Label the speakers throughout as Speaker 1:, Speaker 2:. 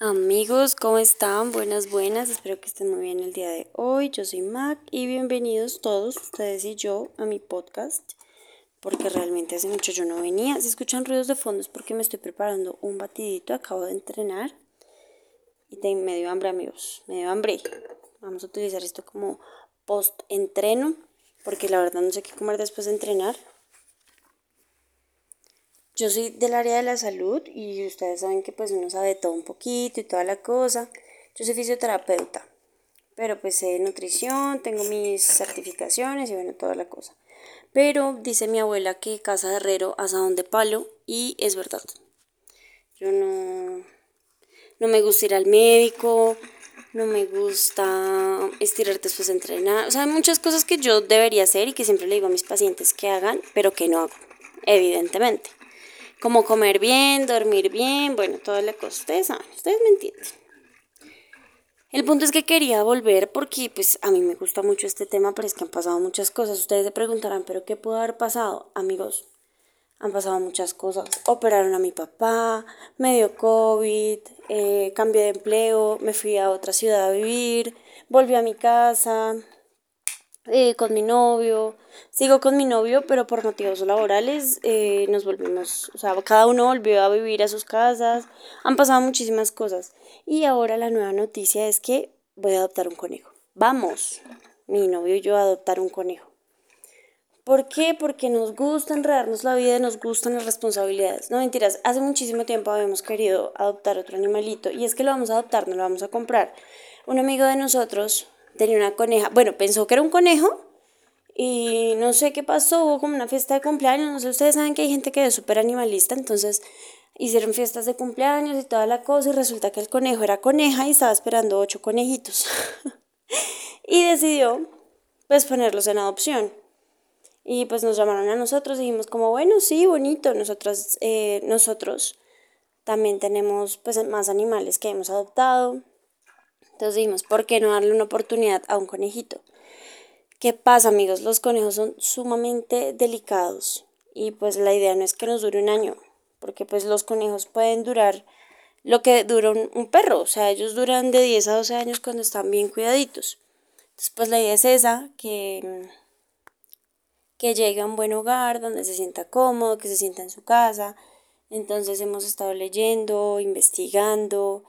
Speaker 1: Amigos, ¿cómo están? Buenas, buenas. Espero que estén muy bien el día de hoy. Yo soy Mac y bienvenidos todos ustedes y yo a mi podcast. Porque realmente hace mucho yo no venía. Si escuchan ruidos de fondo es porque me estoy preparando un batidito. Acabo de entrenar. Y tengo medio hambre, amigos. Medio hambre. Vamos a utilizar esto como post-entreno. Porque la verdad no sé qué comer después de entrenar. Yo soy del área de la salud y ustedes saben que pues uno sabe todo un poquito y toda la cosa. Yo soy fisioterapeuta, pero pues sé nutrición, tengo mis certificaciones y bueno, toda la cosa. Pero dice mi abuela que casa de herrero asadón de palo y es verdad. Yo no, no me gusta ir al médico, no me gusta estirar después de entrenar. O sea, hay muchas cosas que yo debería hacer y que siempre le digo a mis pacientes que hagan, pero que no hago, evidentemente como comer bien, dormir bien, bueno, toda la cosa. Ustedes saben, ustedes me entienden. El punto es que quería volver porque pues a mí me gusta mucho este tema, pero es que han pasado muchas cosas. Ustedes se preguntarán, ¿pero qué pudo haber pasado? Amigos, han pasado muchas cosas. Operaron a mi papá, me dio COVID, eh, cambié de empleo, me fui a otra ciudad a vivir, volví a mi casa, eh, con mi novio, sigo con mi novio, pero por motivos laborales eh, nos volvimos, o sea, cada uno volvió a vivir a sus casas, han pasado muchísimas cosas. Y ahora la nueva noticia es que voy a adoptar un conejo. Vamos, mi novio y yo a adoptar un conejo. ¿Por qué? Porque nos gusta enredarnos la vida, nos gustan las responsabilidades. No mentiras, hace muchísimo tiempo habíamos querido adoptar otro animalito y es que lo vamos a adoptar, no lo vamos a comprar. Un amigo de nosotros tenía una coneja. Bueno, pensó que era un conejo y no sé qué pasó, hubo como una fiesta de cumpleaños, no sé, ustedes saben que hay gente que es súper animalista, entonces hicieron fiestas de cumpleaños y toda la cosa y resulta que el conejo era coneja y estaba esperando ocho conejitos. y decidió pues ponerlos en adopción. Y pues nos llamaron a nosotros y dijimos como, bueno, sí, bonito, nosotros, eh, nosotros también tenemos pues más animales que hemos adoptado, entonces dijimos, ¿por qué no darle una oportunidad a un conejito? ¿Qué pasa, amigos? Los conejos son sumamente delicados y pues la idea no es que nos dure un año, porque pues los conejos pueden durar lo que dura un, perro, o sea, ellos duran de 10 a 12 años cuando están bien cuidaditos. Entonces, pues la idea es esa, que, que llegue a un buen hogar donde se sienta cómodo, que se sienta en su casa. Entonces hemos estado leyendo, investigando,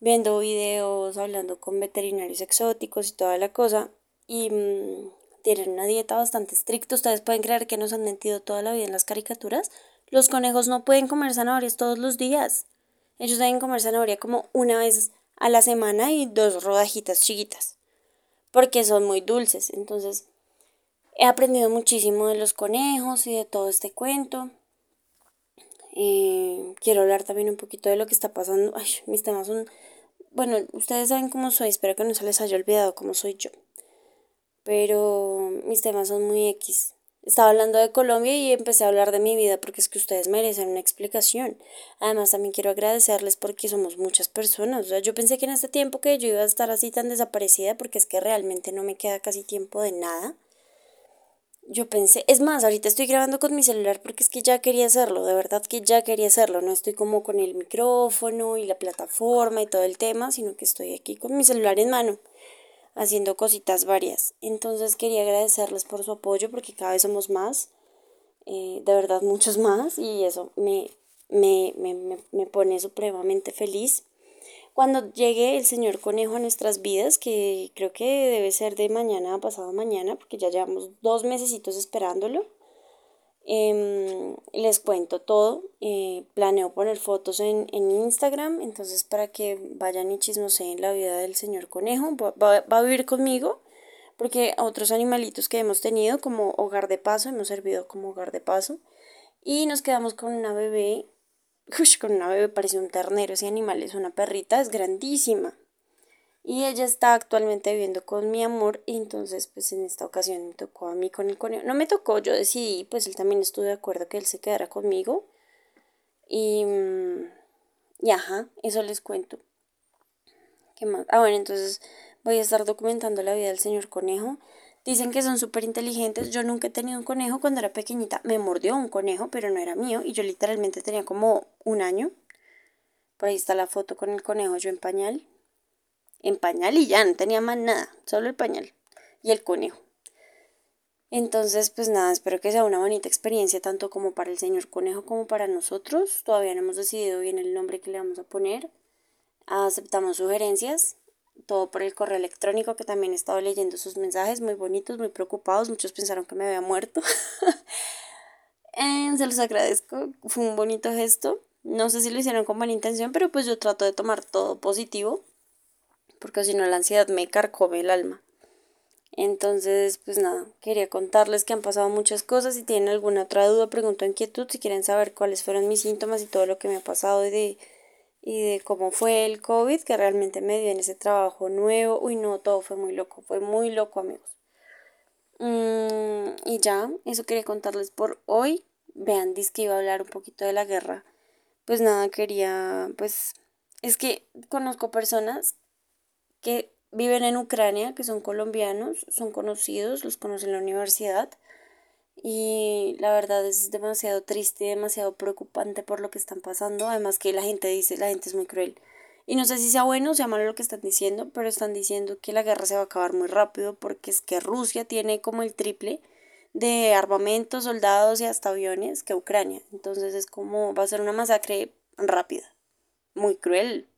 Speaker 1: viendo videos, hablando con veterinarios exóticos y toda la cosa. Y mm, tienen una dieta bastante estricta. Ustedes pueden creer que nos han mentido toda la vida en las caricaturas. Los conejos no pueden comer zanahorias todos los días. Ellos deben comer zanahoria como una vez a la semana y dos rodajitas chiquitas. Porque son muy dulces. Entonces, he aprendido muchísimo de los conejos y de todo este cuento. Eh, quiero hablar también un poquito de lo que está pasando. Ay, mis temas son bueno, ustedes saben cómo soy, espero que no se les haya olvidado cómo soy yo. Pero mis temas son muy X. Estaba hablando de Colombia y empecé a hablar de mi vida porque es que ustedes merecen una explicación. Además, también quiero agradecerles porque somos muchas personas. O sea, yo pensé que en este tiempo que yo iba a estar así tan desaparecida porque es que realmente no me queda casi tiempo de nada yo pensé, es más, ahorita estoy grabando con mi celular porque es que ya quería hacerlo, de verdad que ya quería hacerlo, no estoy como con el micrófono y la plataforma y todo el tema, sino que estoy aquí con mi celular en mano, haciendo cositas varias. Entonces quería agradecerles por su apoyo porque cada vez somos más, eh, de verdad muchos más, y eso me, me, me, me pone supremamente feliz cuando llegue el señor conejo a nuestras vidas, que creo que debe ser de mañana a pasado mañana, porque ya llevamos dos mesecitos esperándolo, em, les cuento todo. Eh, planeo poner fotos en, Instagram, entonces para que vayan y chismoseen la vida del señor conejo, va, va a vivir conmigo, porque otros animalitos que hemos tenido como hogar de paso, hemos servido como hogar de paso, y nos quedamos con una bebé con una bebé parece un ternero, ese animal es una perrita, es grandísima. Y ella está actualmente viviendo con mi amor y entonces pues en esta ocasión me tocó a mí con el conejo. No me tocó, yo decidí, pues él también estuvo de acuerdo que él se quedara conmigo. Y, mm, y ajá, eso les cuento. ¿Qué más? Ah, bueno, entonces voy a estar documentando la vida del señor conejo. Dicen que son súper inteligentes. Yo nunca he tenido un conejo. Cuando era pequeñita me mordió un conejo, pero no era mío. Y yo literalmente tenía como un año. Por ahí está la foto con el conejo yo en pañal. En pañal y ya, no tenía más nada, solo el pañal y el conejo. Entonces, pues nada, espero que sea una bonita experiencia tanto como para el señor conejo como para nosotros. Todavía no hemos decidido bien el nombre que le vamos a poner. Aceptamos sugerencias, todo por el correo electrónico que también he estado leyendo sus mensajes muy bonitos, muy preocupados. Muchos pensaron que me había muerto. Eh, se los agradezco, fue un bonito gesto. No sé si lo hicieron con mala intención, pero pues yo trato de tomar todo positivo, porque si no la ansiedad me carcome el alma. Entonces, pues nada, quería contarles que han pasado muchas cosas. Si tienen alguna otra duda, pregunta, inquietud, si quieren saber cuáles fueron mis síntomas y todo lo que me ha pasado y de, y de cómo fue el COVID, que realmente me dio en ese trabajo nuevo. Uy, no, todo fue muy loco, fue muy loco, amigos. Mm, y ya, eso quería contarles por hoy. Vean, dice que iba a hablar un poquito de la guerra. Pues nada, quería, pues, es que conozco personas que viven en Ucrania, que son colombianos, son conocidos, los conoce en la universidad. Y la verdad es demasiado triste, demasiado preocupante por lo que están pasando. Además que la gente dice, la gente es muy cruel. Y no sé si sea bueno o sea malo lo que están diciendo, pero están diciendo que la guerra se va a acabar muy rápido porque es que Rusia tiene como el triple de armamento, soldados y hasta aviones que Ucrania. Entonces es como va a ser una masacre rápida. Muy cruel,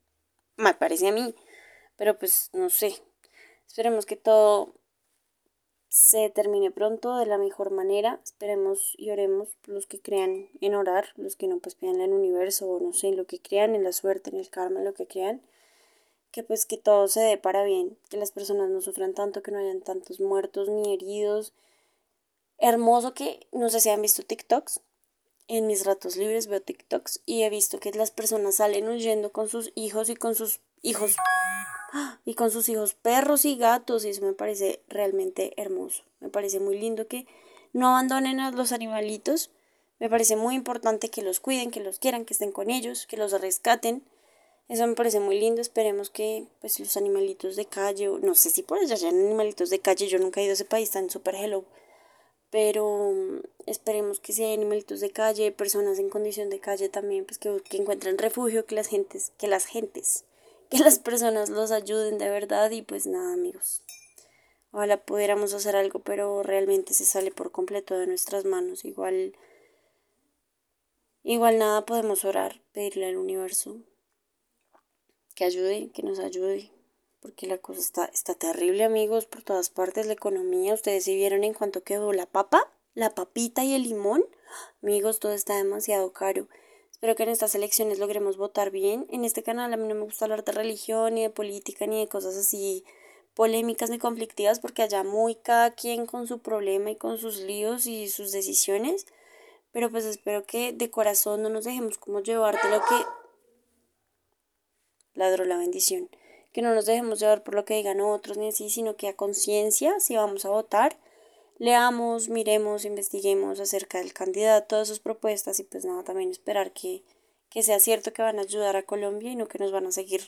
Speaker 1: me parece a mí. Pero pues no sé. Esperemos que todo se termine pronto de la mejor manera. Esperemos y oremos los que crean en orar, los que no pues pidan en el universo o no sé, en lo que crean, en la suerte, en el karma, en lo que crean. Que pues que todo se dé para bien, que las personas no sufran tanto, que no hayan tantos muertos ni heridos. Hermoso que, no sé si han visto TikToks. En mis ratos libres veo TikToks y he visto que las personas salen huyendo con sus hijos y con sus hijos y con sus hijos perros y gatos y eso me parece realmente hermoso. Me parece muy lindo que no abandonen a los animalitos. Me parece muy importante que los cuiden, que los quieran, que estén con ellos, que los rescaten. Eso me parece muy lindo. Esperemos que pues los animalitos de calle, no sé si por allá hayan animalitos de calle, yo nunca he ido a ese país, están súper hello. Pero mm, esperemos que si hay animalitos de calle, personas en condición de calle también, pues que, que encuentren refugio, que las gentes, que las gentes que las personas los ayuden de verdad y pues nada amigos. Ojalá pudiéramos hacer algo, pero realmente se sale por completo de nuestras manos. Igual, igual nada podemos orar, pedirle al universo que ayude, que nos ayude, porque la cosa está, está terrible amigos por todas partes, la economía, ustedes si vieron en cuanto quedó la papa, la papita y el limón, amigos, todo está demasiado caro. Espero que en estas elecciones logremos votar bien. En este canal a mí no me gusta hablar de religión, ni de política, ni de cosas así polémicas ni conflictivas, porque allá muy cada quien con su problema y con sus líos y sus decisiones. Pero pues espero que de corazón no nos dejemos como llevar de lo que... Ladró la bendición. Que no nos dejemos llevar por lo que digan otros ni así, sino que a conciencia, si vamos a votar, leamos, miremos, investiguemos acerca del candidato, todas sus propuestas y pues nada, también esperar que, que sea cierto que van a ayudar a Colombia y no que nos van a seguir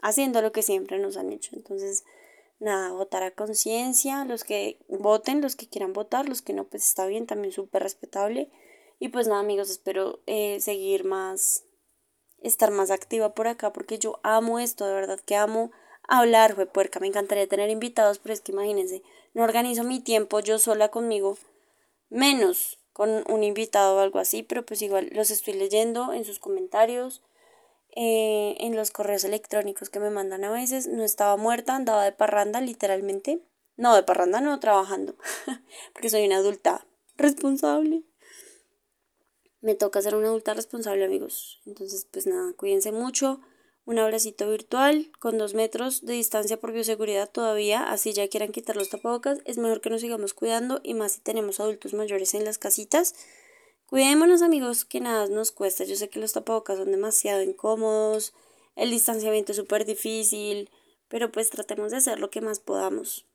Speaker 1: haciendo lo que siempre nos han hecho. Entonces, nada, votar a conciencia, los que voten, los que quieran votar, los que no, pues está bien, también súper respetable. Y pues nada, amigos, espero eh, seguir más, estar más activa por acá, porque yo amo esto, de verdad que amo hablar, fue puerca, me encantaría tener invitados, pero es que imagínense, no organizo mi tiempo yo sola conmigo, menos con un invitado o algo así, pero pues igual los estoy leyendo en sus comentarios, eh, en los correos electrónicos que me mandan a veces, no estaba muerta, andaba de parranda literalmente, no, de parranda no, trabajando, porque soy una adulta responsable. Me toca ser una adulta responsable, amigos. Entonces, pues nada, cuídense mucho un abracito virtual con dos metros de distancia por bioseguridad todavía, así ya quieran quitar los tapabocas, es mejor que nos sigamos cuidando y más si tenemos adultos mayores en las casitas. Cuidémonos amigos, que nada nos cuesta, yo sé que los tapabocas son demasiado incómodos, el distanciamiento es súper difícil, pero pues tratemos de hacer lo que más podamos.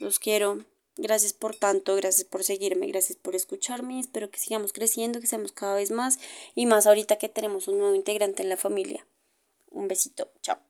Speaker 1: Los quiero. Gracias por tanto, gracias por seguirme, gracias por escucharme. Espero que sigamos creciendo, que seamos cada vez más y más ahorita que tenemos un nuevo integrante en la familia. Un besito, chao.